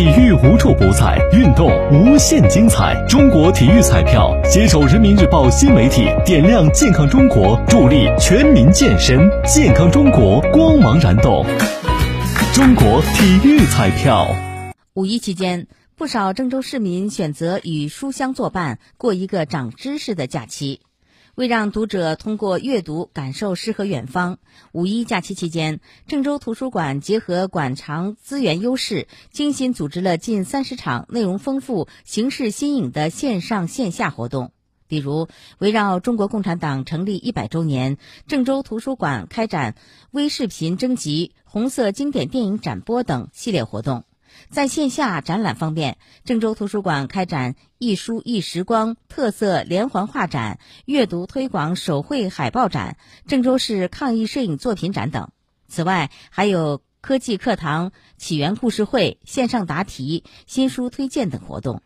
体育无处不在，运动无限精彩。中国体育彩票携手人民日报新媒体，点亮健康中国，助力全民健身，健康中国光芒燃动。中国体育彩票。五一期间，不少郑州市民选择与书香作伴，过一个长知识的假期。为让读者通过阅读感受诗和远方，五一假期期间，郑州图书馆结合馆藏资源优势，精心组织了近三十场内容丰富、形式新颖的线上线下活动。比如，围绕中国共产党成立一百周年，郑州图书馆开展微视频征集、红色经典电影展播等系列活动。在线下展览方面，郑州图书馆开展“一书一时光”特色连环画展、阅读推广手绘海报展、郑州市抗疫摄影作品展等。此外，还有科技课堂、起源故事会、线上答题、新书推荐等活动。